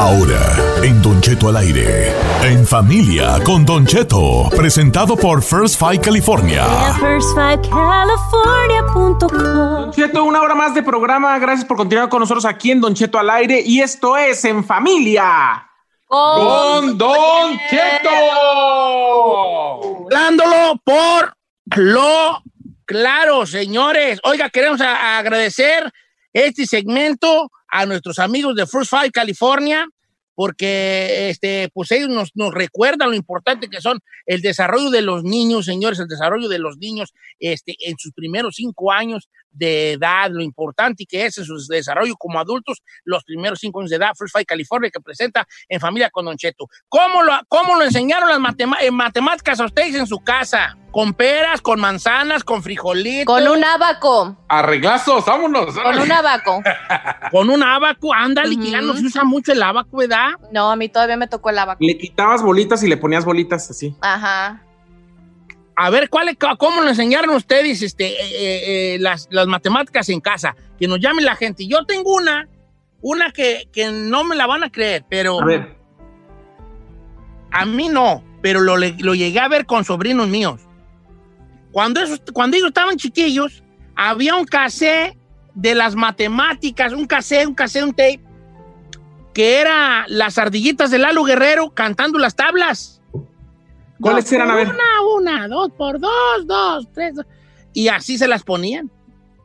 Ahora, en Don Cheto al aire. En familia con Don Cheto. Presentado por First Five California. Don Cheto, una hora más de programa. Gracias por continuar con nosotros aquí en Don Cheto al aire. Y esto es En Familia. Con Don Cheto. Dándolo por lo claro, señores. Oiga, queremos a- agradecer este segmento a nuestros amigos de First Five California, porque este, pues ellos nos, nos recuerdan lo importante que son el desarrollo de los niños, señores, el desarrollo de los niños este, en sus primeros cinco años de edad, lo importante que es en su desarrollo como adultos, los primeros cinco años de edad, First Five California, que presenta en familia con Don Cheto. ¿Cómo lo, cómo lo enseñaron las eh, matemáticas a ustedes en su casa? ¿Con peras, con manzanas, con frijolitos? Con un abaco. Arreglazos, vámonos. Con un abaco. Con un abaco, ándale, que ya Ujú. no se usa mucho el abaco, ¿verdad? No, a mí todavía me tocó el abaco. Le quitabas bolitas y le ponías bolitas así. Ajá. A ver, ¿cuál ¿cómo lo enseñaron ustedes este, eh, eh, eh, las, las matemáticas en casa? Que nos llame la gente. Yo tengo una, una que, que no me la van a creer, pero A ver. a mí no, pero lo, lo llegué a ver con sobrinos míos. Cuando, esos, cuando ellos estaban chiquillos, había un cassette de las matemáticas, un cassette, un cassette, un tape, que era las ardillitas de Lalo Guerrero cantando las tablas. ¿Cuáles Dos eran? A ver. Una, una, dos por dos, dos, tres. dos. Y así se las ponían.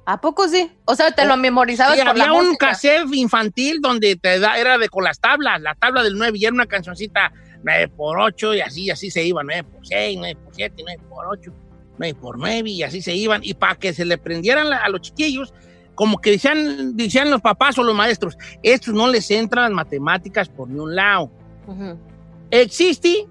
¿A poco sí? O sea, te lo memorizabas Sí, por había la un música. cassette infantil donde te da, era de con las tablas, la tabla del 9 y era una cancioncita 9 por 8 y así, así se iban, 9 por 6, 9 por 7, 9 por 8, 9 por 9 y así se iban. Y para que se le prendieran la- a los chiquillos, como que decían, decían los papás o los maestros, estos no les entran las matemáticas por ni un lado. Ujú. Existe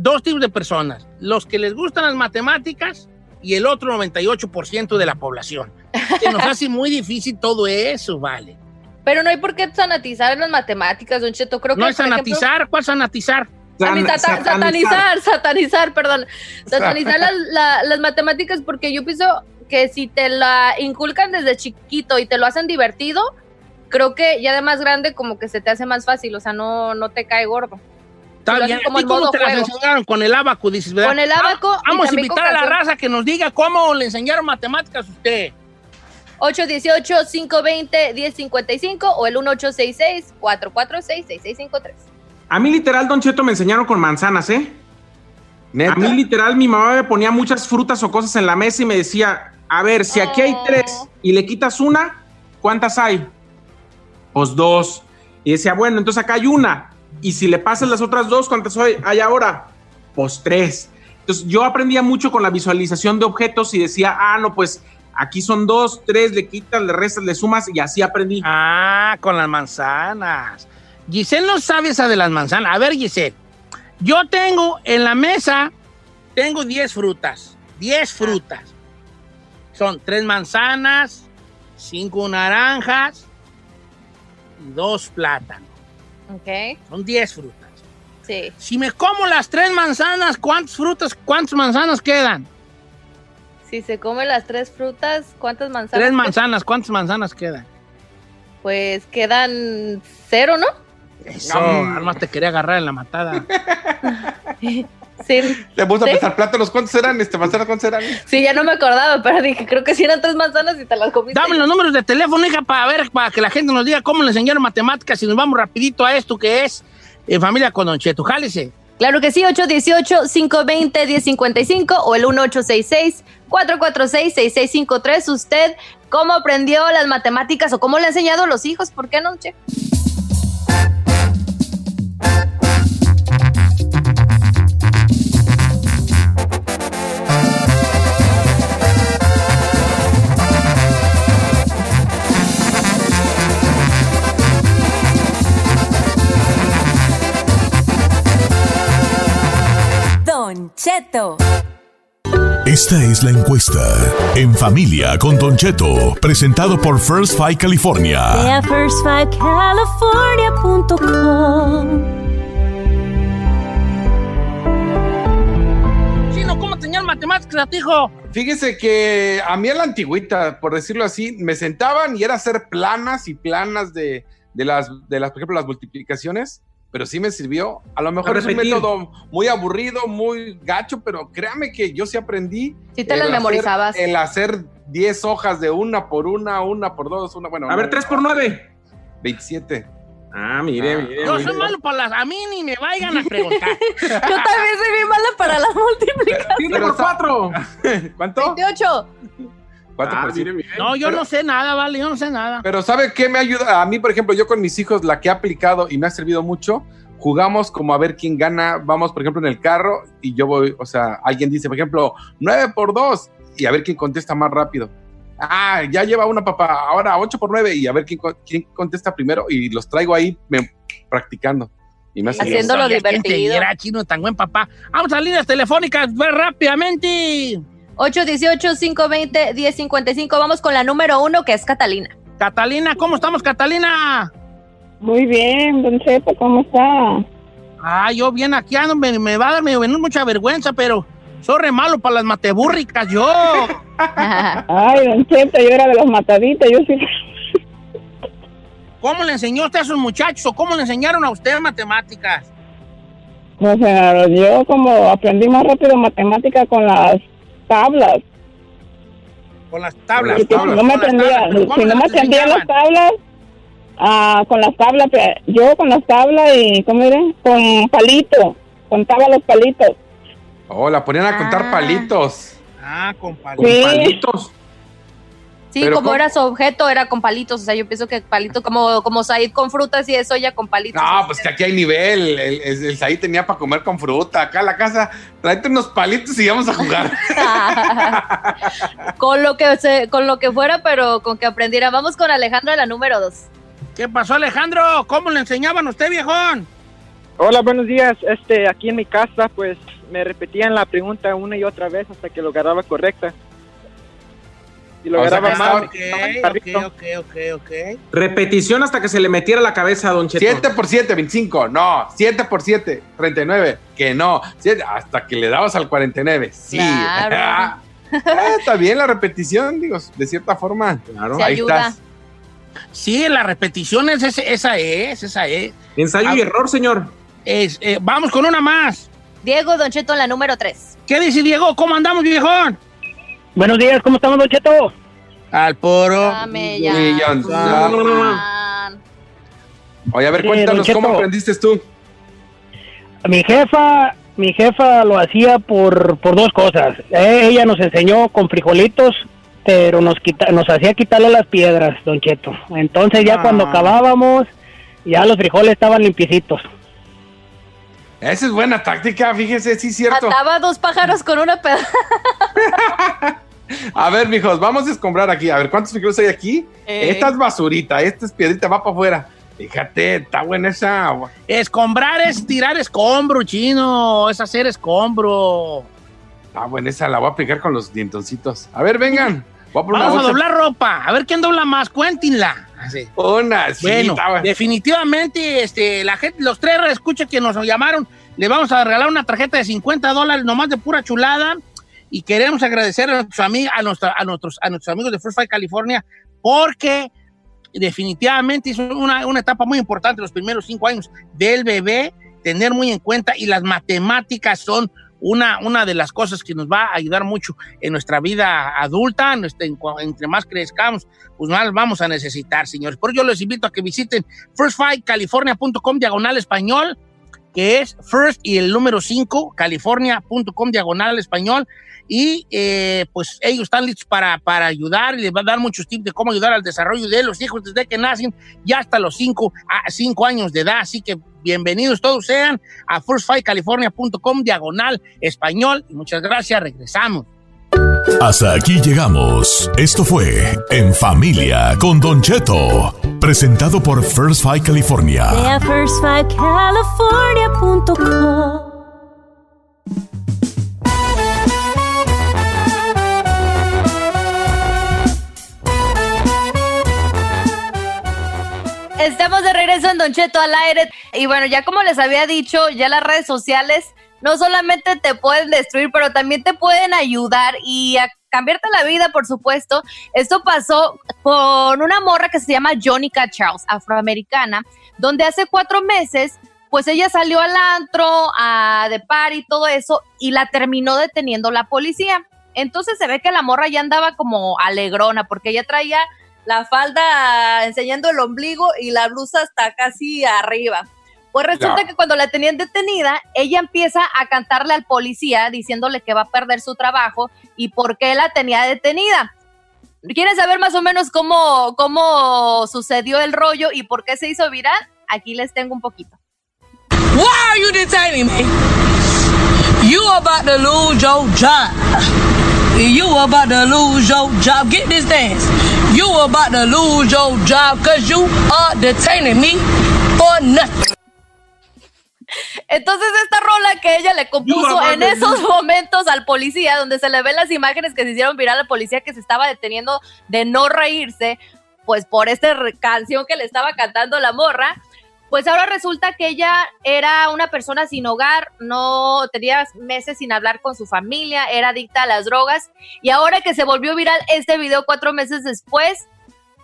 dos tipos de personas, los que les gustan las matemáticas y el otro 98% de la población. Se nos hace muy difícil todo eso, vale. Pero no hay por qué sanatizar las matemáticas, Don Cheto. Creo que, No es por ejemplo- sanatizar, ¿cuál sanatizar? A mí, San- sata- satanizar, satanizar, perdón. Satanizar las, la- las matemáticas porque yo pienso que si te la inculcan desde chiquito y te lo hacen divertido, creo que ya de más grande como que se te hace más fácil, o sea, no, no te cae gordo. Está lo bien. hacen como ¿A ti en cómo te las enseñaron? Con el abaco, dices, ¿verdad? Con el abaco Ah, y Vamos a invitar a la raza que nos diga cómo le enseñaron matemáticas a usted. 818-520-1055 o el 1866-446-6653. A mí literal, Don Cheto, me enseñaron con manzanas, ¿eh? A mí literal, mi mamá me ponía muchas frutas o cosas en la mesa y me decía, a ver, si aquí hay Oh. tres y le quitas una, ¿cuántas hay? Pues dos. Y decía, bueno, entonces acá hay una. Y si le pasas las otras dos, ¿cuántas hay ahora? Pues tres. Entonces yo aprendía mucho con la visualización de objetos y decía, ah, no, pues aquí son dos, tres, le quitas, le restas, le sumas y así aprendí. Ah, con las manzanas. Giselle no sabe esa de las manzanas. A ver, Giselle. Yo tengo en la mesa, tengo 10 frutas. 10 frutas. Son tres manzanas, cinco naranjas y dos plátanos. Ok, Son 10 frutas. sí. Si me como las tres manzanas, ¿cuántas frutas, cuántas manzanas quedan? Si se come las tres frutas, ¿cuántas manzanas? Tres manzanas, ¿cuántas manzanas quedan? Pues quedan cero, ¿no? Eso, además te quería agarrar en la matada. Sí, Te puso ¿Sí? a pesar plátanos. ¿Cuántos eran? Este, manzana, ¿cuántos eran? sí, ya no me acordaba, pero dije, creo que sí eran tres manzanas y te las comiste. Dame los números de teléfono, hija, para ver, para que la gente nos diga cómo le enseñaron matemáticas y nos vamos rapidito a esto que es en familia con Don Cheto. Jálese. Claro que sí, 818-520-1055 o el 1866-446-6653. ¿Usted cómo aprendió las matemáticas o cómo le ha enseñado a los hijos? ¿Por qué no, Che? Cheto. Esta es la encuesta. En familia con Don Cheto, presentado por First Five California. Ve a firstfivecalifornia.com. Chino, ¿cómo enseñaron matemáticas a tu hijo? Fíjese que a mí a la antigüita, por decirlo así, me sentaban y era hacer planas y planas de, de las, de las, por ejemplo, las multiplicaciones, pero sí me sirvió. A lo mejor A es un método muy aburrido, muy gacho, pero créame que yo sí aprendí. Sí te las hacer- memorizabas. El hacer 10 hojas de una por una, una por dos, una, bueno. A ver, no, 3 por 9. 27. Ah, mire, Ah. mire. Yo mire. soy malo para las... A mí ni me vayan a preguntar. Yo también soy bien mala para las multiplicaciones. 7 Pero por sa- 4. ¿Cuánto? 28. 4 Ah, mire, mire. No, yo Pero- no sé nada, vale, yo no sé nada. Pero ¿sabe qué me ayuda? A mí, por ejemplo, yo con mis hijos, la que he aplicado y me ha servido mucho, jugamos como a ver quién gana. Vamos, por ejemplo, en el carro y yo voy, o sea, alguien dice, por ejemplo, 9 por 2 y a ver quién contesta más rápido. Ah, ya lleva una papá, ahora 8 por 9 y a ver quién, quién contesta primero y los traigo ahí me- practicando. Y me. Haciéndolo te divertido. diera, chino, tan buen papá. Vamos a líneas telefónicas, ve rápidamente. 818-520-1055. Vamos con la número uno, que es Catalina. Catalina, ¿cómo estamos, Catalina? Muy bien, Don Cheto, ¿cómo está? Ah, yo bien aquí ando, me, me va a dar me- mucha vergüenza, pero soy re malo para las matebúrricas, yo. Ay, Don Cheto, yo era de los mataditos, yo sí. ¿Cómo le enseñó usted a sus muchachos o cómo le enseñaron a usted matemáticas? O sea, yo como aprendí más rápido matemática con las tablas. Con las tablas. Porque si tablas. no me Con ¿cómo si no me las tablas, ah, con las tablas, pe- yo con las tablas y, ¿cómo diré? Con palito, contaba los palitos. Oh, la ponían a contar Ah. palitos. Ah, con Con Sí. palitos. Sí, Pero como ¿cómo? era su objeto, era con palitos. O sea, yo pienso que palitos, como, como Said con frutas y eso, ya con palitos. No, pues que aquí hay nivel. El, el, el Saí tenía para comer con fruta. Acá en la casa, tráete unos palitos y vamos a jugar. con lo que se, con lo que fuera, pero con que aprendiera. Vamos con Alejandro, la número dos. ¿Qué pasó, Alejandro? ¿Cómo le enseñaban a usted, viejón? Hola, buenos días. Este, aquí en mi casa, pues me repetían la pregunta una y otra vez hasta que lo agarraba correcta. Y lo O sea, agarraba que mal. Ok, me- ok, ok, ok, ok. Repetición hasta que se le metiera la cabeza a Don Cheto. 7 por 7, 25. No. 7 por 7, 39. Que no. Siete- hasta que le dabas al 49. Sí. Claro. Ah, está bien la repetición, digo, de cierta forma. Claro. Se Ahí ayuda. estás. Sí, la repetición es ese- esa es, esa es. Ensayo Ah. y error, señor. Es, eh, vamos con una más. Diego Don Cheto, la número tres. ¿Qué dice Diego? ¿Cómo andamos, viejón? Buenos días, ¿cómo estamos, Don Cheto? Al poro. Millón. Oye, a ver, Sí, cuéntanos cómo aprendiste tú. Mi jefa, mi jefa lo hacía por, por dos cosas. Eh, Ella nos enseñó con frijolitos, pero nos quita, nos hacía quitarle las piedras, Don Cheto. Entonces ya Ah. cuando acabábamos, ya los frijoles estaban limpiecitos. Esa es buena táctica, fíjese, sí es cierto. Ataba dos pájaros con una peda. A ver, mijos, vamos a escombrar aquí. A ver, ¿cuántos frijoles hay aquí? Eh. Esta es basurita, esta es piedrita, va para afuera. Fíjate, está buena esa. Escombrar es tirar escombro, chino. Es hacer escombro. Está buena esa, la voy a aplicar con los dientoncitos. A ver, vengan. Voy a poner Vamos a una doblar ropa. A ver quién dobla más. Cuéntenla. Así. Una, sí, Bueno, definitivamente, este, la gente, los tres escucha que nos llamaron, le vamos a regalar una tarjeta de 50 dólares, nomás de pura chulada. Y queremos agradecer a nuestros, ami- a nuestros, amigos de First Fight California, porque definitivamente es una, una etapa muy importante los primeros cinco años del bebé, tener muy en cuenta, y las matemáticas son una, una de las cosas que nos va a ayudar mucho en nuestra vida adulta, entre más crezcamos, pues más vamos a necesitar, señores. Por ello les invito a que visiten firstfightcalifornia.com diagonal español, que es first y el número 5, california.com diagonal español. Y eh, pues ellos están listos para, para ayudar y les van a dar muchos tips de cómo ayudar al desarrollo de los hijos desde que nacen y hasta los 5 a 5 años de edad. Así que bienvenidos todos sean a firstfightcalifornia.com diagonal español. Y muchas gracias, regresamos. Hasta aquí llegamos. Esto fue En Familia con Don Cheto, presentado por First Fight California. Estamos de regreso en Don Cheto al aire. Y bueno, ya como les había dicho, ya las redes sociales no solamente te pueden destruir, pero también te pueden ayudar y a cambiarte la vida, por supuesto. Esto pasó con una morra que se llama Jonica Charles, afroamericana, donde hace cuatro meses, pues ella salió al antro, a de par todo eso, y la terminó deteniendo la policía. Entonces se ve que la morra ya andaba como alegrona, porque ella traía la falda enseñando el ombligo y la blusa hasta casi arriba. Pues resulta Ya. que cuando la tenían detenida, ella empieza a cantarle al policía diciéndole que va a perder su trabajo y por qué la tenía detenida. ¿Quieren saber más o menos cómo, cómo sucedió el rollo y por qué se hizo viral? Aquí les tengo un poquito. Why are you detaining me? You about to lose your job. You about to lose your job. Get this dance. You about to lose your job because you are detaining me for nothing. Entonces esta rola que ella le compuso en esos momentos al policía, donde se le ven las imágenes que se hicieron viral al policía que se estaba deteniendo de no reírse, pues por esta canción que le estaba cantando la morra, pues ahora resulta que ella era una persona sin hogar, no tenía meses sin hablar con su familia, era adicta a las drogas y ahora que se volvió viral este video cuatro meses después,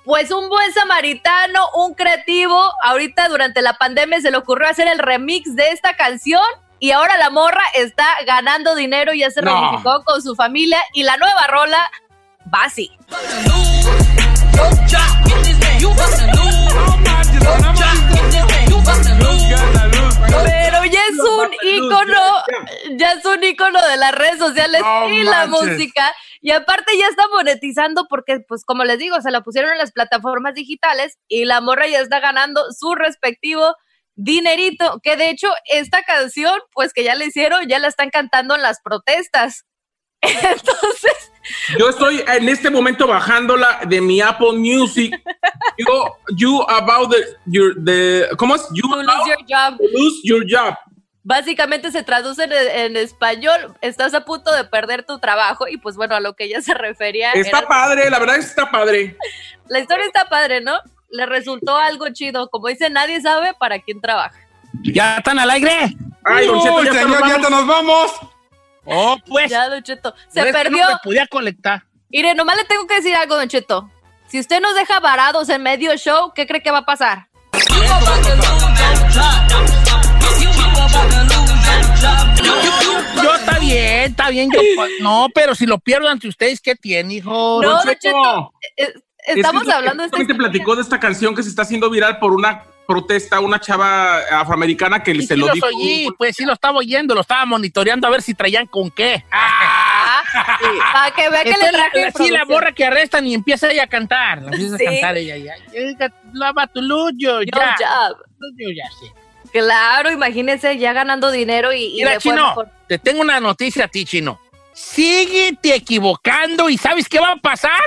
pues un buen samaritano, un creativo, ahorita durante la pandemia se le ocurrió hacer el remix de esta canción y ahora la morra está ganando dinero y ya se No. reunificó con su familia y la nueva rola va así. Pero ya es un ícono, ya es un ícono de las redes sociales No y la música. Y aparte ya está monetizando porque, pues como les digo, se la pusieron en las plataformas digitales y la morra ya está ganando su respectivo dinerito. Que de hecho, esta canción, pues que ya le hicieron, ya la están cantando en las protestas. Entonces, Yo estoy en este momento bajándola de mi Apple Music. Yo, you about the, your, the, ¿cómo es? You lose your job. lose your job. Básicamente se traduce en, en español, estás a punto de perder tu trabajo y pues bueno, a lo que ella se refería. Está era- padre, la verdad es que está padre. La historia está padre, ¿no? Le resultó algo chido. Como dice, nadie sabe para quién trabaja. ¿Ya están al aire? Ay, Don Cheto, Uy, ya señor, nos ya te nos vamos. Oh, pues. Ya, Don Cheto. Se perdió. No me podía conectar. Mire, nomás le tengo que decir algo, Don Cheto. Si usted nos deja varados en medio show, ¿qué cree que va a pasar? Yo está bien, está bien. yo, no, pero si lo pierdo ante ustedes, ¿qué tiene, hijo? No, Don Don Cheto. eh, Es Estamos que hablando de esta justamente platicó de esta canción que se está haciendo viral por una protesta, una chava afroamericana que se sí lo dijo. oí, pues sí lo estaba oyendo, lo estaba monitoreando a ver si traían con qué. Para que vea que le traje Sí, la borra que arrestan y empieza ella a cantar. La empieza Sí. a cantar ella ya. Ella, Lava tu luyo, Yo ya. ya. Yo ya sé. Claro, imagínense ya ganando dinero y, y Mira, Chino, mejor. te tengo una noticia a ti, Chino. Síguete equivocando y ¿sabes qué va a pasar?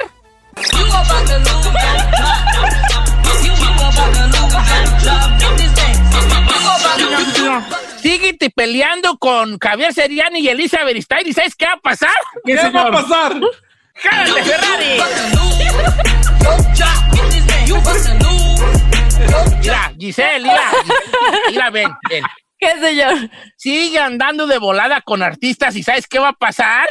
Peleando con Javier Seriani y Elisa Beristain y ¿sabes qué va a pasar? ¿Qué va a pasar? ¡Jálate, Ferrari! Mira, Giselle, mira, mira, ven, ven. ¿Qué, señor? Sigue andando de volada con artistas y ¿sabes qué va a pasar?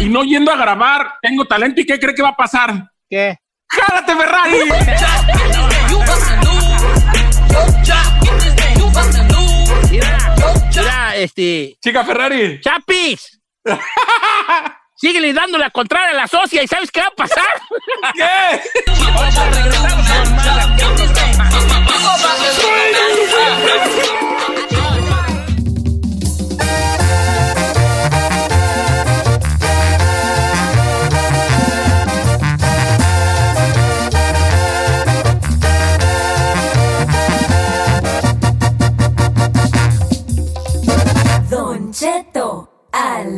Y no yendo a grabar, tengo talento y ¿qué cree que va a pasar? ¿Qué? ¡Jálate, Ferrari! Mira, mira, este. Chica Ferrari. ¡Chapis! Síguele dando la contraria a la socia y ¿sabes qué va a pasar? ¿Qué?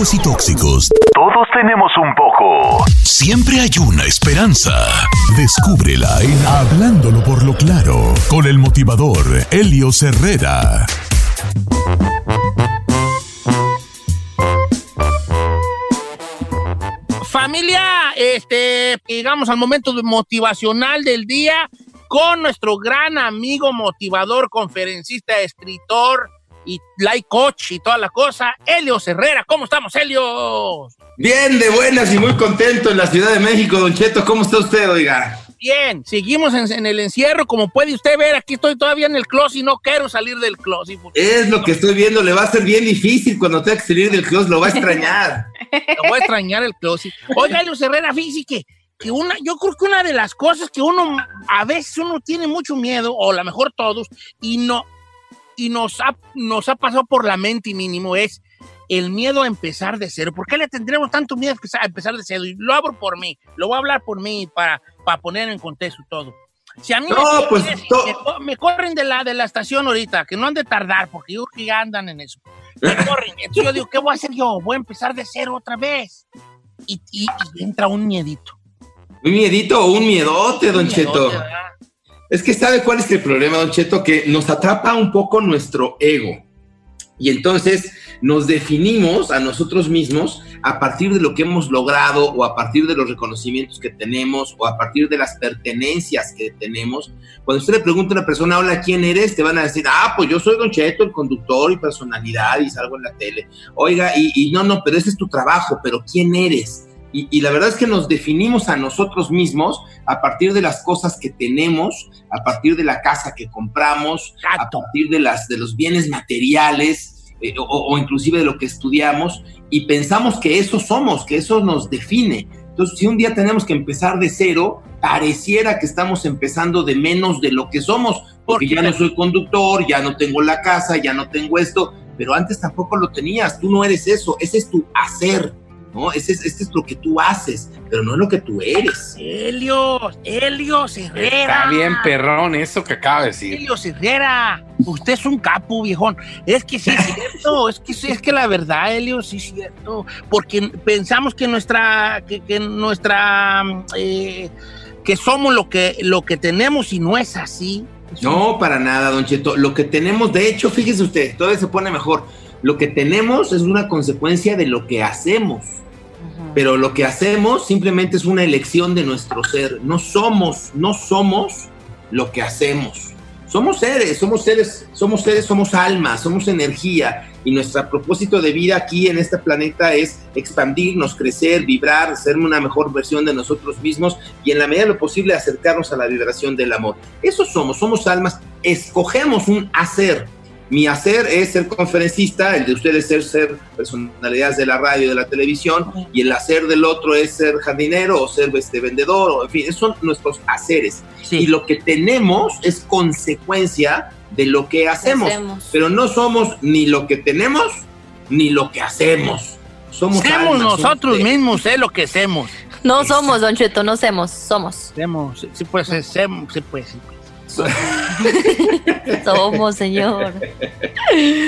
Y tóxicos, todos tenemos un poco. Siempre hay una esperanza. Descúbrela en Hablándolo por lo claro, con el motivador Helio Herrera. Familia, este, llegamos al momento motivacional del día con nuestro gran amigo motivador, conferencista, escritor y life coach y toda la cosa, Helio Herrera. ¿Cómo estamos, Helio? Bien, de buenas y muy contento en la Ciudad de México, Don Cheto. ¿Cómo está usted, oiga? Bien, seguimos en, en el encierro, como puede usted ver, aquí estoy todavía en el closet y no quiero salir del closet. Es lo que estoy viendo. Le va a ser bien difícil cuando tenga que salir del closet. Lo va a extrañar. Lo voy a extrañar el closet. Oiga, Helio Herrera, fíjese que, que una, yo creo que una de las cosas que uno, a veces uno tiene mucho miedo, o a lo mejor todos, y no, y nos ha, nos ha pasado por la mente mínimo, es el miedo a empezar de cero. ¿Por qué le tendremos tanto miedo a empezar- de cero? Y lo abro por mí, lo voy a hablar por mí para, para poner en contexto todo. Si a mí No, me, pues, me- to- me co- me corren de la, de la estación ahorita, que no han de tardar, porque yo que ya andan en eso. Me corren. Entonces yo digo, ¿qué voy a hacer yo? Voy a empezar de cero otra vez. Y, y- y entra un miedito. ¿Un miedito o un miedote, Don Un Cheto? miedote, ¿verdad? Es que sabe cuál es el problema, Don Cheto, que nos atrapa un poco nuestro ego. Y entonces nos definimos a nosotros mismos a partir de lo que hemos logrado o a partir de los reconocimientos que tenemos o a partir de las pertenencias que tenemos. Cuando usted le pregunta a una persona, hola, ¿quién eres? Te van a decir, ah, pues yo soy Don Cheto, el conductor y personalidad y salgo en la tele. Oiga, y, y no, no, pero ese es tu trabajo, pero ¿quién eres? Y, y la verdad es que nos definimos a nosotros mismos a partir de las cosas que tenemos, a partir de la casa que compramos, a partir de, las, de los bienes materiales eh, o, o inclusive de lo que estudiamos y pensamos que eso somos, que eso nos define. Entonces, si un día tenemos que empezar de cero, pareciera que estamos empezando de menos de lo que somos, porque ya no soy conductor, ya no tengo la casa, ya no tengo esto, pero antes tampoco lo tenías, tú no eres eso, ese es tu hacer, ¿no? Ese es, este es lo que tú haces, pero no es lo que tú eres. Helios, Helios Herrera. Está bien, perrón, eso que acaba de decir. Helios Herrera, usted es un capo, viejón. Es que sí es cierto, es que sí, es que la verdad, Helios, sí es cierto. Porque pensamos que nuestra, que, que nuestra, eh, que somos lo que, lo que tenemos y no es así. No, para nada, Don Cheto. Lo que tenemos, de hecho, fíjese usted, todavía se pone mejor. Lo que tenemos es una consecuencia de lo que hacemos. Pero lo que hacemos simplemente es una elección de nuestro ser. No somos, no somos lo que hacemos. Somos seres, somos seres, somos seres, somos almas, somos energía. Y nuestro propósito de vida aquí en este planeta es expandirnos, crecer, vibrar, ser una mejor versión de nosotros mismos y en la medida de lo posible acercarnos a la vibración del amor. Eso somos, somos almas. Escogemos un hacer mi hacer es ser conferencista, el de ustedes es ser, ser personalidades de la radio y de la televisión, y el hacer del otro es ser jardinero o ser este, vendedor, o en fin, esos son nuestros haceres. Y lo que tenemos es consecuencia de lo que hacemos, Hacemos. pero no somos ni lo que tenemos ni lo que hacemos. Somos almas, nosotros mismos, es lo que hacemos. No somos, Don Cheto, no somos, somos. Hacemos, sí, pues, hacemos, sí, pues, sí, pues. Somos, señor.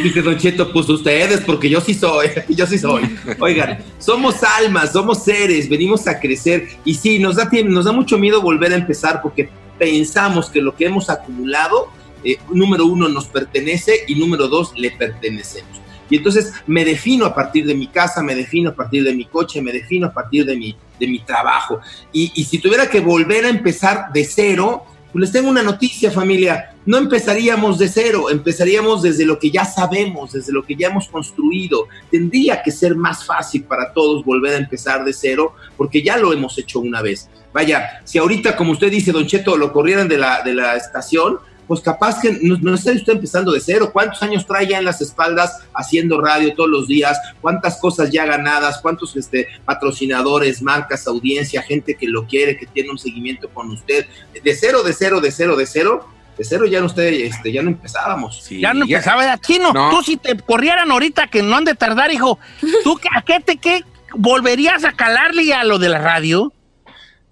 Dice Don Cheto, pues ustedes, porque yo sí soy, yo sí soy. Oigan, somos almas, somos seres, venimos a crecer y sí, nos da, nos da mucho miedo volver a empezar porque pensamos que lo que hemos acumulado, eh, número uno, nos pertenece y número dos, le pertenecemos. Y entonces me defino a partir de mi casa, me defino a partir de mi coche, me defino a partir de mi, de mi trabajo. Y, y si tuviera que volver a empezar de cero, pues les tengo una noticia familia, no empezaríamos de cero, empezaríamos desde lo que ya sabemos, desde lo que ya hemos construido. Tendría que ser más fácil para todos volver a empezar de cero, porque ya lo hemos hecho una vez. Vaya, si ahorita, como usted dice, Don Cheto, lo corrieran de la, de la estación, pues capaz que no, no está usted empezando de cero. ¿Cuántos años trae ya en las espaldas haciendo radio todos los días? ¿Cuántas cosas ya ganadas? ¿Cuántos este, patrocinadores, marcas, audiencia, gente que lo quiere, que tiene un seguimiento con usted? De cero, de cero, de cero, de cero. De cero ya no usted, este, ya no empezábamos. Ya no empezaba, ¿verdad? Chino, No. tú si te corrieran ahorita que no han de tardar, hijo, ¿tú a qué te qué volverías a calarle a lo de la radio?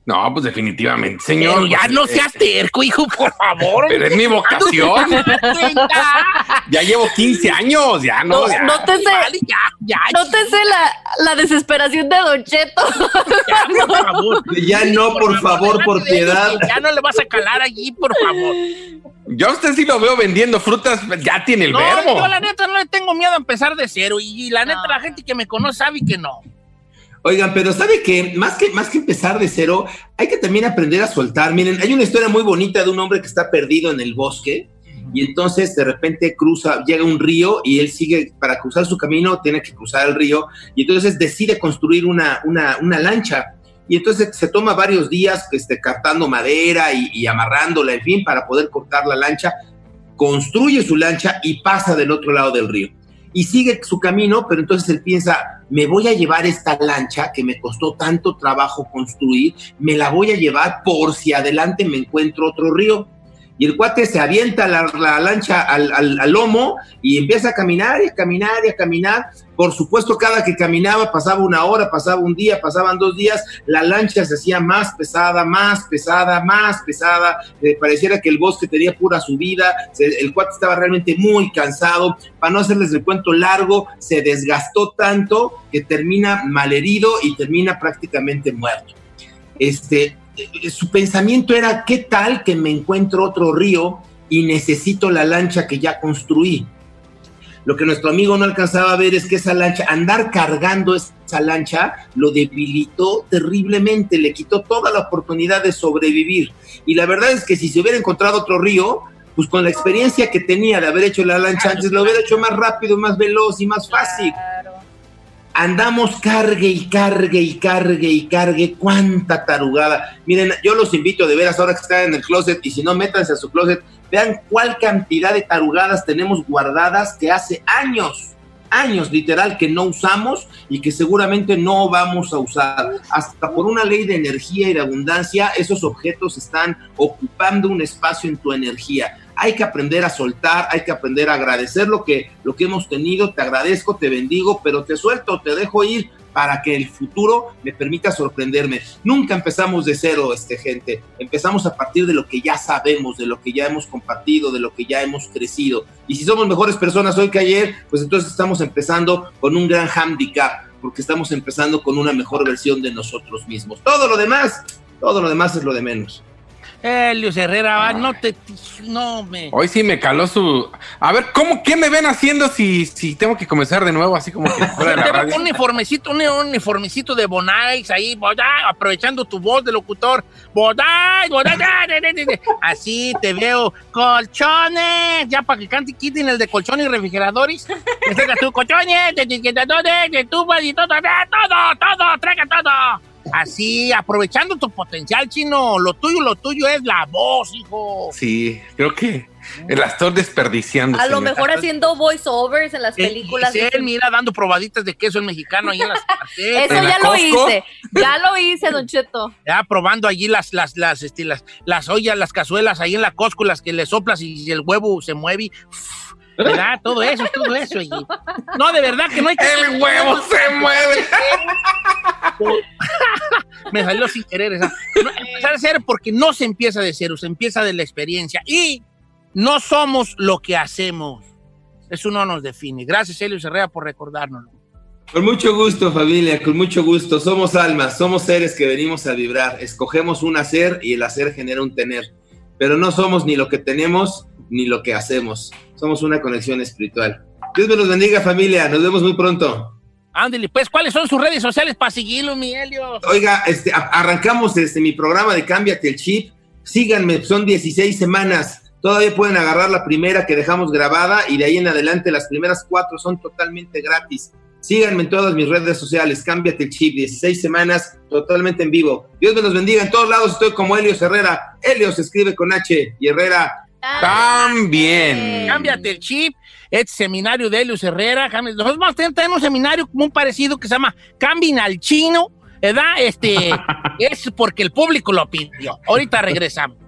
No, pues definitivamente, señor. Pero ya pues, no eh, seas terco, hijo, por favor. Pero es mi vocación. Ya llevo 15 años, ya no. No, ya. nótese, ya, ya. nótese la, la desesperación de Don Cheto. Ya, por favor. Ya no, por favor, por piedad. Ya no le vas a calar allí, por favor. Yo a usted sí lo veo vendiendo frutas, ya tiene el no, verbo. yo la neta no le tengo miedo a empezar de cero. Y, la neta, la gente que me conoce sabe que no. Oigan, pero ¿sabe qué? Más que, más que empezar de cero, hay que también aprender a soltar. Miren, hay una historia muy bonita de un hombre que está perdido en el bosque y entonces de repente cruza, llega un río y él sigue, para cruzar su camino, tiene que cruzar el río y entonces decide construir una, una, una lancha. Y entonces se toma varios días este, cartando madera y, y amarrándola, en fin, para poder cortar la lancha. Construye su lancha y pasa del otro lado del río y sigue su camino, pero entonces él piensa, me voy a llevar esta lancha que me costó tanto trabajo construir, me la voy a llevar por si adelante me encuentro otro río. Y el cuate se avienta la, la lancha al, lomo y empieza a caminar y a caminar y a caminar. Por supuesto, cada que caminaba pasaba una hora, pasaba un día, pasaban dos días, la lancha se hacía más pesada, más pesada, más pesada. Eh, pareciera que el bosque tenía pura subida. El cuate estaba realmente muy cansado. Para no hacerles el cuento largo, se desgastó tanto que termina malherido y termina prácticamente muerto. Este, su pensamiento era, ¿qué tal que me encuentro otro río y necesito la lancha que ya construí? Lo que nuestro amigo no alcanzaba a ver es que esa lancha, andar cargando esa lancha, lo debilitó terriblemente, le quitó toda la oportunidad de sobrevivir. Y la verdad es que si se hubiera encontrado otro río, pues con la experiencia que tenía de haber hecho la lancha antes, lo hubiera hecho más rápido, más veloz y más fácil andamos cargue y cargue y cargue y cargue, cuánta tarugada. Miren, yo los invito de veras ahora que están en el closet y si no, métanse a su closet, vean cuál cantidad de tarugadas tenemos guardadas que hace años, años literal que no usamos y que seguramente no vamos a usar. Hasta por una ley de energía y de abundancia, esos objetos están ocupando un espacio en tu energía. Hay que aprender a soltar, hay que aprender a agradecer lo que, lo que hemos tenido, te agradezco, te bendigo, pero te suelto, te dejo ir para que el futuro me permita sorprenderme. Nunca empezamos de cero, este gente. Empezamos a partir de lo que ya sabemos, de lo que ya hemos compartido, de lo que ya hemos crecido. Y si somos mejores personas hoy que ayer, pues entonces estamos empezando con un gran handicap, porque estamos empezando con una mejor versión de nosotros mismos. Todo lo demás, todo lo demás es lo de menos. Helios Herrera, va, no te. No me. Hoy sí me caló su. A ver, ¿cómo, ¿qué me ven haciendo si, si tengo que comenzar de nuevo así como que fuera de la radio? un uniformecito, un uniformecito de Bonais ahí, Bonais, aprovechando tu voz de locutor. Da, da. así te veo. Colchones, ya para que cante quiten el de colchones y refrigeradores. Me traiga tu colchones, de etiquetadores, de tubas y todo, todo, todo, traiga todo. Así, aprovechando tu potencial, chino. Lo tuyo, lo tuyo es la voz, hijo. Sí, creo que la estoy desperdiciando. A lo mejor haciendo voiceovers en las películas. Y él, mira, dando probaditas de queso el mexicano ahí en las Eso en la ya lo Costco. hice. Ya lo hice, Don Cheto. Ya probando allí las, las, las, este, las, las ollas, las cazuelas ahí en la Costco, las que le soplas y el huevo se mueve. uf, ¿Verdad? Todo eso, todo eso. allí. No, de verdad que no hay que... El huevo se mueve. Me salió sin querer esa. No, empezar a ser porque no se empieza de cero, se empieza de la experiencia. Y no somos lo que hacemos. Eso no nos define. Gracias, Elio Herrera, por recordárnoslo. Con mucho gusto, familia, con mucho gusto. Somos almas, somos seres que venimos a vibrar. Escogemos un hacer y el hacer genera un tener. Pero no somos ni lo que tenemos ni lo que hacemos. Somos una conexión espiritual. Dios me los bendiga, familia. Nos vemos muy pronto. Ándale, pues, ¿cuáles son sus redes sociales para seguirlo, mi Helio? Oiga, este, arrancamos este, mi programa de Cámbiate el Chip. Síganme, son 16 semanas. Todavía pueden agarrar la primera que dejamos grabada y de ahí en adelante las primeras cuatro son totalmente gratis. Síganme en todas mis redes sociales, Cámbiate el Chip, 16 semanas totalmente en vivo. Dios me los bendiga. En todos lados estoy como Helios Herrera. Helios escribe con H y Herrera También. Cámbiate el chip. Este seminario de Helios Herrera. Nosotros vamos a tener un seminario muy parecido que se llama Cambien al Chino. ¿Verdad? Este es porque el público lo pidió. Ahorita regresamos.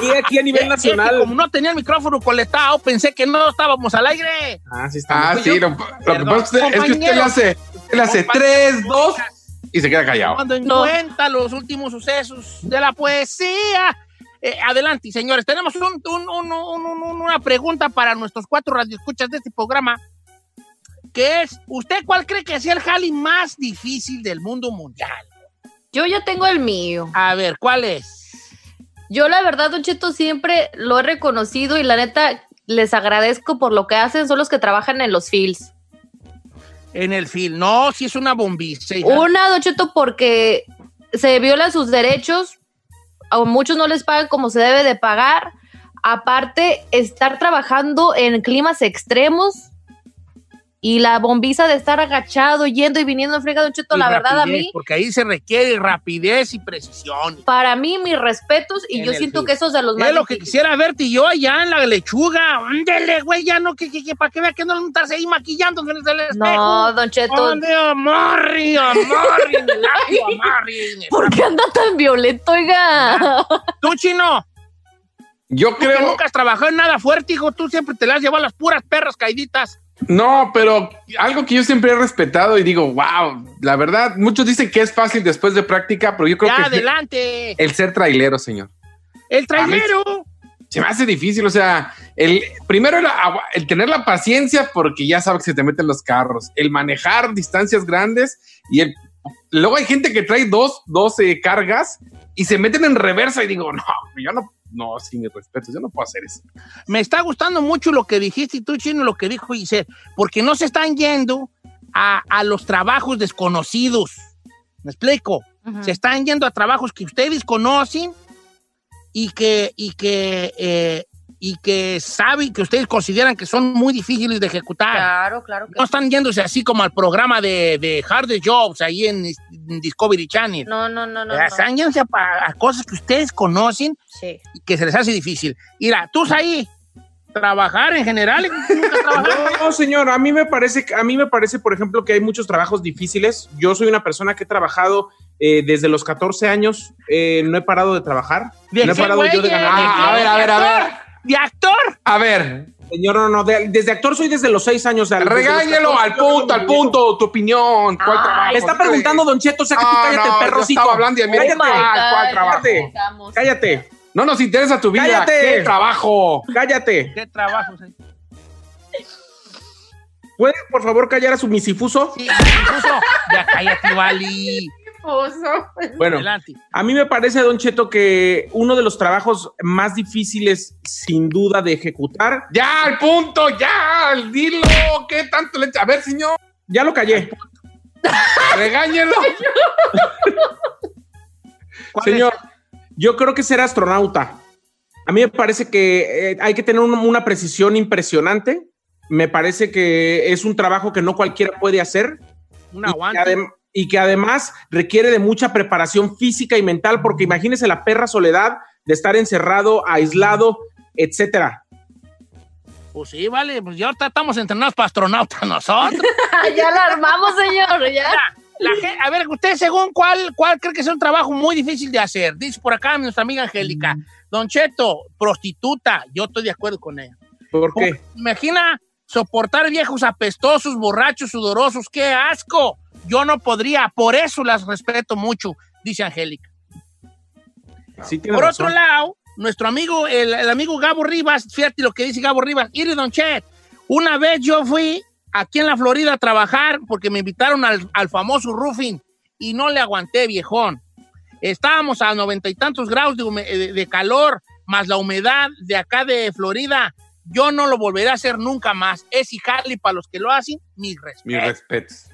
Llegué aquí a nivel nacional. como no tenía el micrófono coletado, pensé que no estábamos al aire. Ah, sí Ah, Pues sí, yo- lo, lo que pasa es que usted- le hace, usted le hace tres, dos y se queda callado. Tomando en cuenta los últimos sucesos de la poesía. Eh, adelante, señores. Tenemos un- un- un- un- un- una pregunta para nuestros cuatro radioescuchas de este programa, que es, ¿usted cuál cree que sea el jali más difícil del mundo mundial? Yo ya tengo el mío. A ver, ¿cuál es? Yo la verdad, Don Cheto, siempre lo he reconocido y la neta les agradezco por lo que hacen. Son los que trabajan en los fields. En el film. No, si es una hija. Una, Don Cheto, porque se violan sus derechos. A muchos no les pagan como se debe de pagar. Aparte, estar trabajando en climas extremos y la bombiza de estar agachado, yendo y viniendo en frega, Don Cheto, Y la verdad a mí, Porque ahí se requiere rapidez y precisión. para mí, mis respetos y En yo siento que esos de los más Es lo que quisiera verte yo allá en la lechuga. Ándele, güey, ya no, que, que, que para que vea que no estarse ahí maquillando en el espejo. No, Don Cheto. Amarri, en el- ¿Por qué anda tan violento, oiga? Tú, chino. Yo Tú que creo, nunca has trabajado en nada fuerte, hijo. Tú siempre te las llevas las puras perras caiditas. No, pero algo que yo siempre he respetado y digo, wow, la verdad, muchos dicen que es fácil después de práctica, pero yo creo Ya, que adelante. el ser trailero, señor. El trailero. Se me hace difícil, o sea, el primero el, el tener la paciencia porque ya sabes que se te meten los carros, el manejar distancias grandes y el luego hay gente que trae dos, dos eh, cargas y se meten en reversa y digo, no, yo no, no, sin mi respeto, yo no puedo hacer eso. Me está gustando mucho lo que dijiste y tú, Chino, lo que dijo Giselle, porque no se están yendo a, a los trabajos desconocidos. ¿Me explico? Se están yendo a trabajos que ustedes conocen y que, y que, eh, y que saben, que ustedes consideran que son muy difíciles de ejecutar. Claro, claro. No están yéndose así como al programa de, de Hard Jobs ahí en, en Discovery Channel. No, no, no, no. Eh, Están yéndose a, a cosas que ustedes conocen Sí. y que se les hace difícil. Mira, tú ahí, trabajar en general. nunca trabajaste. No, señor, a mí me parece, que- a mí me parece, por ejemplo, que hay muchos trabajos difíciles. Yo soy una persona que he trabajado eh, desde los 14 años, eh, no he parado de trabajar. ¿De no he parado yo de ganar. ¿De Ah, a ver, a ver, a ver. ¿De actor? A ver, Señor, no, no, de- desde actor soy desde los 6 años. los regáñelo 14 al punto, al punto, tu opinión. ¿Cuál Ay, trabajo? Me está preguntando Don Cheto, o sea que tú Ah, cállate, no, el perro yo estaba hablando y a mí- Cállate, Oh ¿cuál trabajo? cállate, No nos interesa tu vida. Cállate. ¿Qué trabajo? cállate. ¿Qué trabajos hay? ¿Puede, por favor, callar a su misifuso? Sí, incluso, ya cállate, Vali. Bueno, Adelante. a mí me parece, Don Cheto, que uno de los trabajos más difíciles, sin duda, de ejecutar, Ya, al punto, ya, dilo. ¿Qué tanto le A ver, señor, ya lo callé. regáñelo. ¿Cuál Señor, yo creo que ser astronauta. A mí me parece que eh, hay que tener un- una precisión impresionante. Me parece que es un trabajo que no cualquiera puede hacer Un aguante. Y que además requiere de mucha preparación física y mental, porque imagínese la perra soledad de estar encerrado, aislado, etcétera. Pues sí, vale, pues ya ahorita estamos entrenados para astronautas nosotros. ya la armamos, señor, ya. La gen- a ver, usted según cuál, cuál cree que es un trabajo muy difícil de hacer. Dice por acá nuestra amiga Angélica. Don Cheto, prostituta. Yo estoy de acuerdo con ella. ¿Por qué? Imagina soportar viejos apestosos, borrachos, sudorosos. ¡Qué asco! Yo no podría. Por eso las respeto mucho, dice Angélica. Sí, Por razón. otro lado, nuestro amigo, el, el amigo Gabo Rivas, fíjate lo que dice Gabo Rivas. Iri Don Chet, una vez yo fui aquí en la Florida a trabajar porque me invitaron al, al famoso roofing y no le aguanté, viejón. Estábamos a noventa y tantos grados de- de calor, más la humedad de acá de Florida. Yo no lo volveré a hacer nunca más. Es y Harley para los que lo hacen, mis respetos. Mis respetos.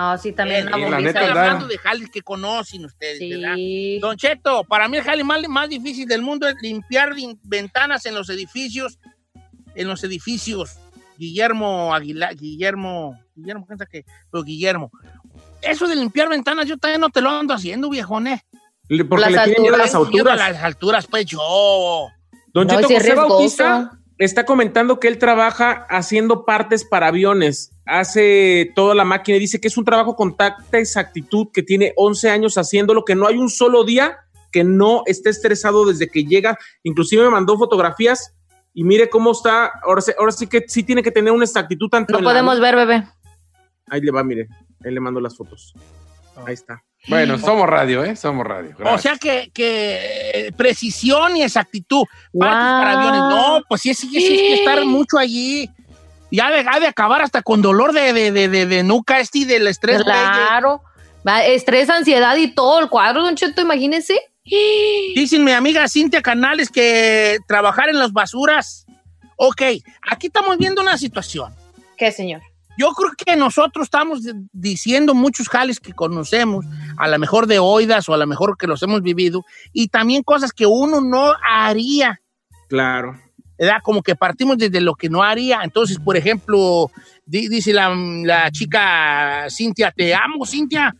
Ah, sí, también Eh, la neta, hablando de jales que conocen ustedes, ¿verdad? Sí. Don Cheto, para mí el jale más, más difícil del mundo es limpiar ventanas en los edificios, en los edificios. Guillermo Aguilar, Guillermo, Guillermo, ¿quién sabe qué? Pero Guillermo. Eso de limpiar ventanas yo también no te lo ando haciendo, viejone. Le- Porque Las le tienen miedo a alturas, las Miedo a alturas. las alturas, pues yo. Don No, Cheto José Bautista. Está comentando que él trabaja haciendo partes para aviones, hace toda la máquina y dice que es un trabajo con tanta exactitud que tiene 11 años haciéndolo, que no hay un solo día que no esté estresado desde que llega. Inclusive me mandó fotografías y mire cómo está. Ahora, sí- ahora sí que sí tiene que tener una exactitud tanto No la- podemos ver, bebé. Ahí le va, mire. Ahí le mando las fotos. Ahí está. Bueno, somos radio, ¿eh? Somos radio. O Gracias. sea que, que eh, precisión y exactitud. Partes Wow. para aviones. No, pues sí, sí, sí, que estar mucho allí. Y ha de, ha de acabar hasta con dolor de, de, de, de, de nuca este y del estrés. Claro. Estrés, ansiedad y todo el cuadro, Don Cheto, imagínese. Dicen mi amiga Cintia Canales que trabajar en las basuras. Ok, aquí estamos viendo una situación. ¿Qué, señor? Yo creo que nosotros estamos di- diciendo muchos jales que conocemos, a lo mejor de oídas o a lo mejor que los hemos vivido, y también cosas que uno no haría, Claro. ¿verdad? Como que partimos desde lo que no haría. Entonces, por ejemplo, di- dice la, la chica Cintia, te amo, Cintia,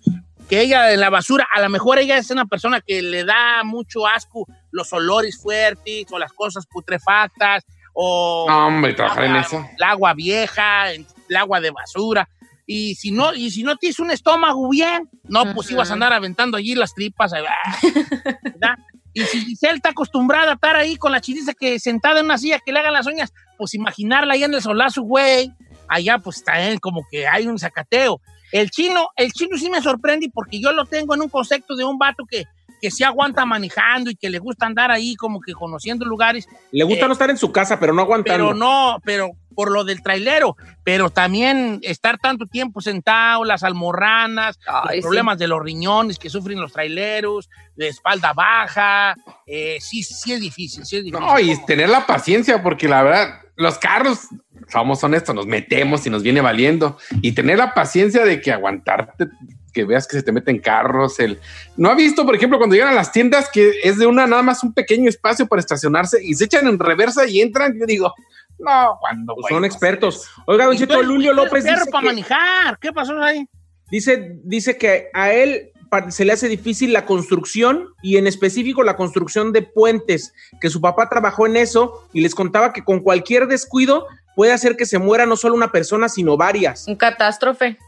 que ella en la basura, a lo mejor ella es una persona que le da mucho asco los olores fuertes o las cosas putrefactas o No, hombre, trabajar en eso. el agua vieja, el agua de basura. Y si no, y si no tienes un estómago bien, no, pues ibas a andar aventando allí las tripas, ¿verdad? Y si Giselle está acostumbrada a estar ahí con la chiriza que sentada en una silla que le hagan las uñas, pues imaginarla ahí en el solazo, güey, allá pues también como que hay un zacateo. El chino, el chino sí me sorprende porque yo lo tengo en un concepto de un vato que, que sí aguanta manejando y que le gusta andar ahí como que conociendo lugares, Le gusta Eh, no estar en su casa, pero no aguantando. pero no, pero por lo del trailero, pero también estar tanto tiempo sentado, las almorranas, Ay, los problemas de los riñones que sufren los traileros, de espalda baja, eh, sí, sí es difícil, sí es difícil. No, y tener la paciencia, porque la verdad, los carros, somos honestos, nos metemos y nos viene valiendo. Y tener la paciencia de que aguantarte, que veas que se te meten carros. El... No ha visto, por ejemplo, cuando llegan a las tiendas que es de una nada más un pequeño espacio para estacionarse y se echan en reversa y entran. Yo digo, no, cuando Pues son expertos. Oiga, Don Cheto, Lulio López perro dice para que- manejar. ¿Qué pasó ahí? Dice, dice que a él se le hace difícil la construcción y en específico la construcción de puentes, que su papá trabajó en eso y les contaba que con cualquier descuido puede hacer que se muera no solo una persona, sino varias. Un catástrofe.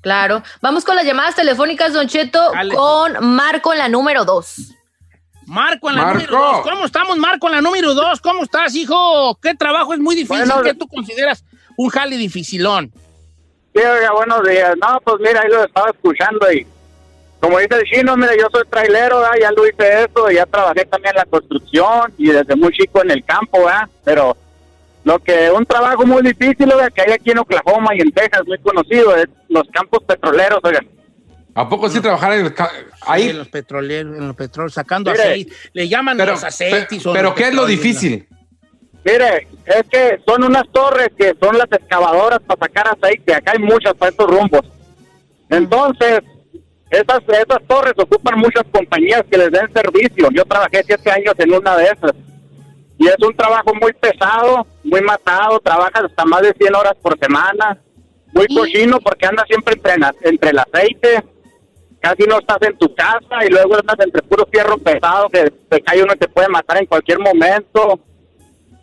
Claro. Vamos con las llamadas telefónicas, Don Cheto, Dale. con Marco en la número 2. Marco en la Marco. número dos. ¿Cómo estamos, Marco, en la número dos? ¿Cómo estás, hijo? ¿Qué trabajo es muy difícil? Bueno, ¿Qué tú consideras un jale dificilón? Sí, oiga, buenos días. No, pues mira, ahí lo estaba escuchando y como dice el chino, mira, yo soy trailero, ¿verdad? ya lo hice eso, ya trabajé también en la construcción y desde muy chico en el campo, ¿verdad? Pero lo que un trabajo muy difícil, oiga, que hay aquí en Oklahoma y en Texas, muy conocido, es los campos petroleros, oiga. ¿A poco sí trabajar en el ahí? En los petroleros, en los petróleos, sacando Mire, aceite. Le llaman Pero, los aceites. pe- pero ¿qué es lo difícil? Mire, es que son unas torres que son las excavadoras para sacar aceite. Acá hay muchas para estos rumbos. Entonces, esas, esas torres ocupan muchas compañías que les den servicio. Yo trabajé siete años en una de esas. Y es un trabajo muy pesado, muy matado. Trabajas hasta más de 100 horas por semana. Muy cochino porque andas siempre entre, la- entre el aceite. Casi no estás en tu casa y luego andas entre puro fierro pesado que te cae uno y te puede matar en cualquier momento.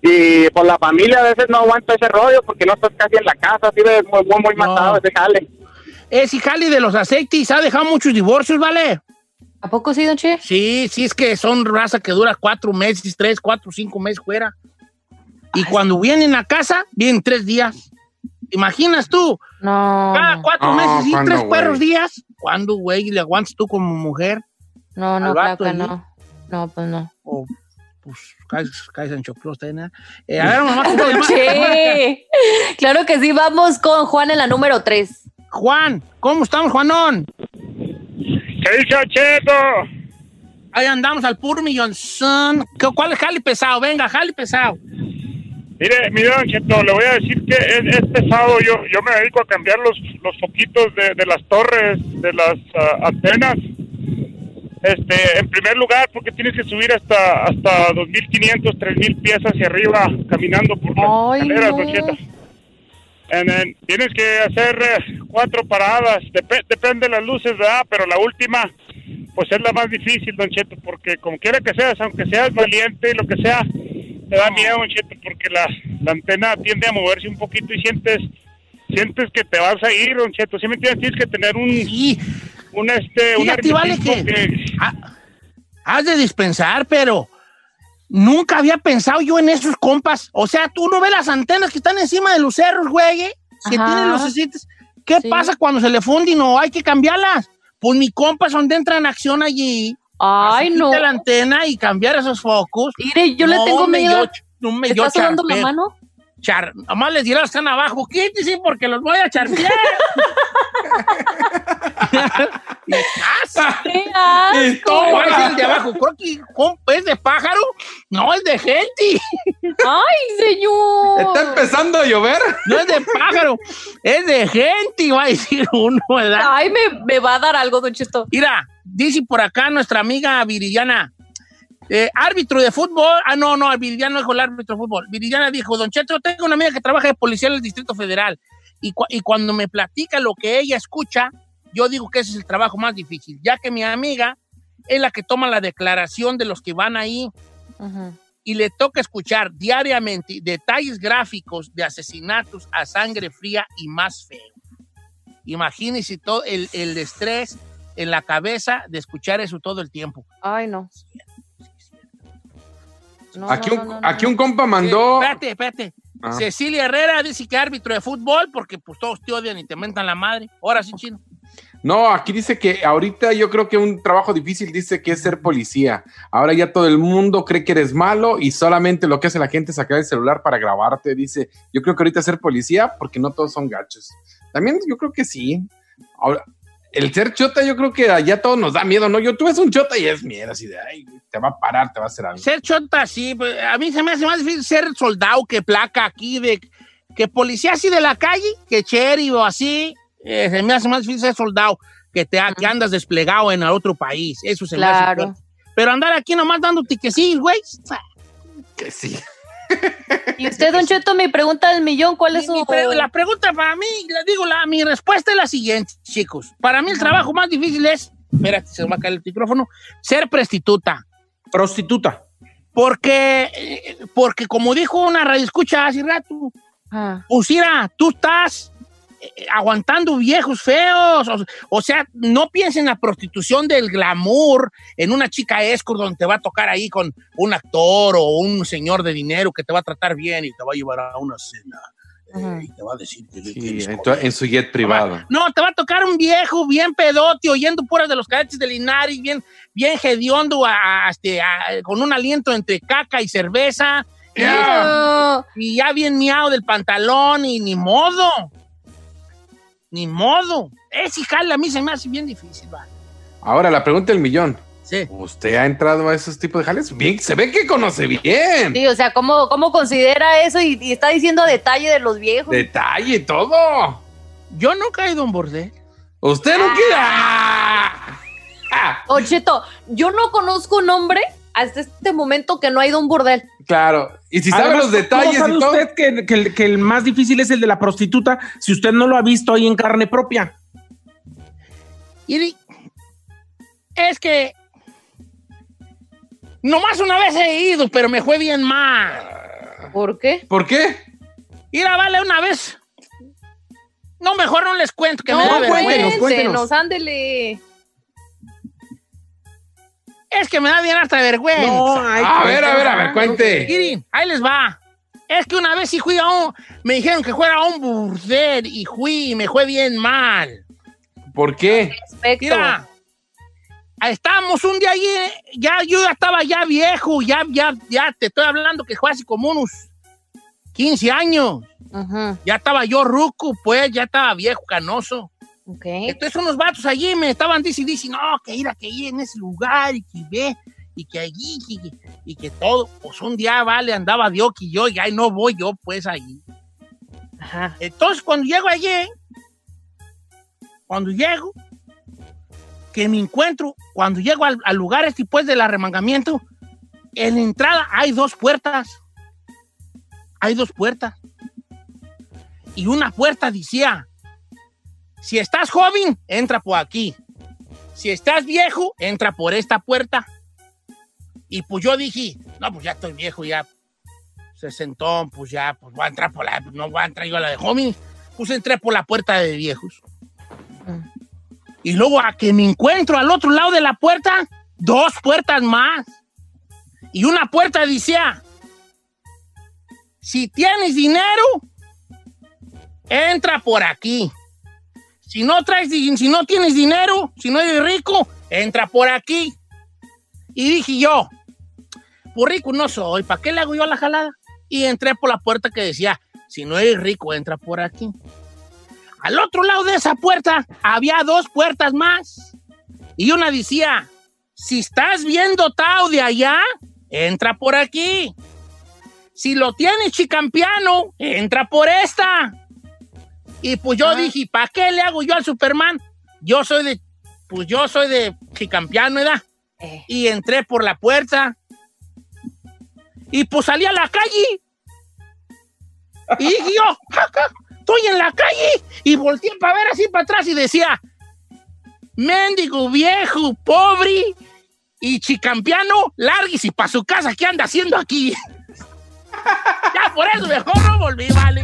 Y por la familia a veces no aguanta ese rollo porque no estás casi en la casa, así ves muy, muy, muy matado ese jale. Ese jale de los aceites ha dejado muchos divorcios, ¿vale? ¿A poco sí, Don Che? Sí, sí, es que son raza que dura cuatro meses, tres, cuatro, cinco meses fuera. Y cuando vienen a casa, vienen tres días. ¿Te imaginas tú? No. Cada cuatro No, meses y ¿cuándo, tres perros días. ¿Cuándo, güey, le aguantas tú como mujer? No, no, claro que no. No, pues no. O, pues, caes, caes en choclos, ¿eh? Eh, a ver, mamá. Che. Claro que sí, vamos con Juan en la número 3. Juan, ¿cómo estamos, Juanón? ¿Qué dice Cheto? Ahí andamos al puro millonzón. ¿Qué- ¿Cuál es jale pesado? Venga, jale pesado. Mire, mire, Don Cheto, le voy a decir que es, es pesado. Yo, yo me dedico a cambiar los, los foquitos de, de las torres, de las ah, antenas. Este, en primer lugar, porque tienes que subir hasta hasta 2.500, 3.000 pies hacia arriba caminando por las Ay, escaleras, no. And then tienes que hacer eh, cuatro paradas. Dep- depende de las luces, ¿verdad? Pero la última, pues es la más difícil, Don Cheto, porque como quiera que seas, aunque seas valiente y lo que sea, te da miedo, Don Cheto, porque la, la antena tiende a moverse un poquito y sientes sientes que te vas a ir, Don Cheto. ¿Sí me entiendes? Tienes que tener un... Un, este, un vale que ha- has de dispensar, pero nunca había pensado yo en esos compas. O sea, tú no ves las antenas que están encima de los cerros, güey, eh, que Ajá. tienen los aceites. ¿Qué Sí. pasa cuando se le funde y no hay que cambiarlas? Pues mi compa es donde entra en acción allí. Ay, no. la antena y cambiar esos focos. Mire, yo le tengo miedo. yo- no me ¿Te yo está sudando la mano? Char, nomás les que están abajo, quítense porque los voy a charpear. ¡Qué! ¿Cuál es el de abajo? Creo que es de pájaro. No, es de gente. ¡Ay, señor! Está empezando a llover. No es de pájaro, es de gente, va a decir uno, ¿verdad? Ay, me, me va a dar algo, Don Cheto. Mira, dice por acá nuestra amiga Viridiana. eh, árbitro de fútbol. Ah, no, no, Viridiana no dijo el árbitro de fútbol. Viridiana dijo, Don Cheto, tengo una amiga que trabaja de policía en el Distrito Federal. Y, cu- y cuando me platica lo que ella escucha, yo digo que ese es el trabajo más difícil, ya que mi amiga es la que toma la declaración de los que van ahí y le toca escuchar diariamente detalles gráficos de asesinatos a sangre fría y más feo. Imagínense todo el, el estrés en la cabeza de escuchar eso todo el tiempo. Ay, no. No, Aquí, no, un, no, no, aquí un compa mandó. Espérate, espérate. Ah. Cecilia Herrera dice que árbitro de fútbol porque pues todos te odian y te mentan la madre. Ahora sí, chino. No, aquí dice que ahorita yo creo que un trabajo difícil dice que es ser policía. Ahora ya todo el mundo cree que eres malo y solamente lo que hace la gente es sacar el celular para grabarte. Dice, yo creo que ahorita ser policía porque no todos son gachos. También yo creo que sí. Ahora, el ser chota yo creo que ya todo nos da miedo, ¿no? Yo tú ves un chota y es miedo, así de, ay, te va a parar, te va a hacer algo. Ser chota, sí. pues, A mí se me hace más difícil ser soldado que placa aquí, de que policía así de la calle, que cherry o así. Eh, se me hace más difícil ser soldado que, te, que andas desplegado en otro país. Eso se me hace Claro. fuerte. Pero andar aquí nomás dando tiquecillos, güey. Que sí. Y usted, Don Cheto, me pregunta del millón, ¿cuál es su...? Pre- la pregunta para mí, le digo, la, mi respuesta es la siguiente, chicos. Para mí el trabajo más difícil es, espérate, se me va a caer el micrófono, ser prostituta. Prostituta. Porque, eh, porque como dijo una radio escucha hace rato, Ah. pues mira, tú estás aguantando viejos feos. O, o sea, no pienses en la prostitución del glamour, en una chica escort donde te va a tocar ahí con un actor o un señor de dinero que te va a tratar bien y te va a llevar a una cena. eh, y te va a decir que, Sí, en, tu- en su jet privado. no, te va a tocar un viejo bien pedote, oyendo puras de los cadetes de Linares, bien, bien hediondo, a- a- este, a- con un aliento entre caca y cerveza. Y, y ya bien miado del pantalón, y ni modo. Ni modo. Ese jale a mí se me hace bien difícil, va. Ahora, la pregunta del millón. Sí. ¿Usted ha entrado a esos tipos de jales? Bien, se ve que conoce bien. Sí, o sea, ¿cómo, cómo considera eso y, y está diciendo detalle de los viejos? Detalle, todo. Yo nunca he ido a un bordel. Usted no quiera. Don Cheto, yo no conozco un hombre hasta este momento que no ha ido a un burdel. Claro. Y si sabe Además, los detalles ¿cómo sabe y todo. usted que, que el- que el más difícil es el de la prostituta si usted no lo ha visto ahí en carne propia? Y es que nomás una vez he ido, pero me fue bien mal. ¿Por qué? ¿Por qué? Ir a vale una vez. No, mejor no les cuento que no, me da vergüenza. cuéntenos, ándele. Es que me da bien harta vergüenza. No, ay, A ver, a ver, a ver, cuente. Miren, ahí les va. Es que una vez sí fui a un... Me dijeron que fuera a un burdel y fui y me fue bien mal. ¿Por qué? Mira, estábamos un día allí, ya yo ya estaba ya viejo, ya, ya, ya te estoy hablando que fue hace como unos 15 años. Ya estaba yo ruco, pues, ya estaba viejo, canoso. Entonces unos vatos allí me estaban diciendo, dice, no, que ir a que ir en ese lugar y que ve, y que allí, y que, y que todo. Pues un día, vale, andaba Dios y yo, y ahí no voy yo, pues, allí. Entonces cuando llego allí, cuando llego, que me encuentro, cuando llego al, al lugar este, pues, del arremangamiento, en la entrada hay dos puertas. Hay dos puertas. Y una puerta decía, si estás joven, entra por aquí. Si estás viejo, entra por esta puerta. Y pues yo dije, no, pues ya estoy viejo, ya sesentón, pues ya, pues voy a entrar por la, no voy a entrar yo a la de jóvenes. Pues entré por la puerta de viejos. Y luego a que me encuentro al otro lado de la puerta, dos puertas más. Y una puerta decía, si tienes dinero, entra por aquí. Si no traes, si no tienes dinero, si no eres rico, entra por aquí. Y dije yo, por rico no soy, ¿para qué le hago yo la jalada? Y entré por la puerta que decía, si no eres rico, entra por aquí. Al otro lado de esa puerta había dos puertas más. Y una decía, si estás bien dotado de allá, entra por aquí. Si lo tienes chicampiano, entra por esta. Y pues yo dije, ¿para qué le hago yo al Superman? Yo soy de, pues yo soy de chicampiano, ¿verdad? Y entré por la puerta. Y pues salí a la calle. Y dije yo, "Jaca, estoy en la calle. Y volteé para ver así para atrás y decía, mendigo viejo, pobre y chicampiano, larguis y para su casa, ¿qué anda haciendo aquí? ya por eso mejor no volví, vale.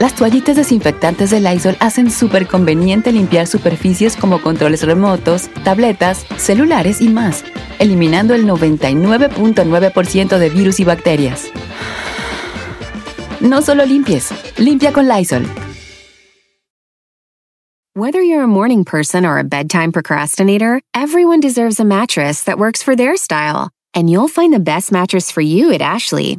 Las toallitas desinfectantes de Lysol hacen súper conveniente limpiar superficies como controles remotos, tabletas, celulares y más, eliminando el 99.9% de virus y bacterias. No solo limpies, limpia con Lysol. Whether you're a morning person or a bedtime procrastinator, everyone deserves a mattress that works for their style. And you'll find the best mattress for you at Ashley.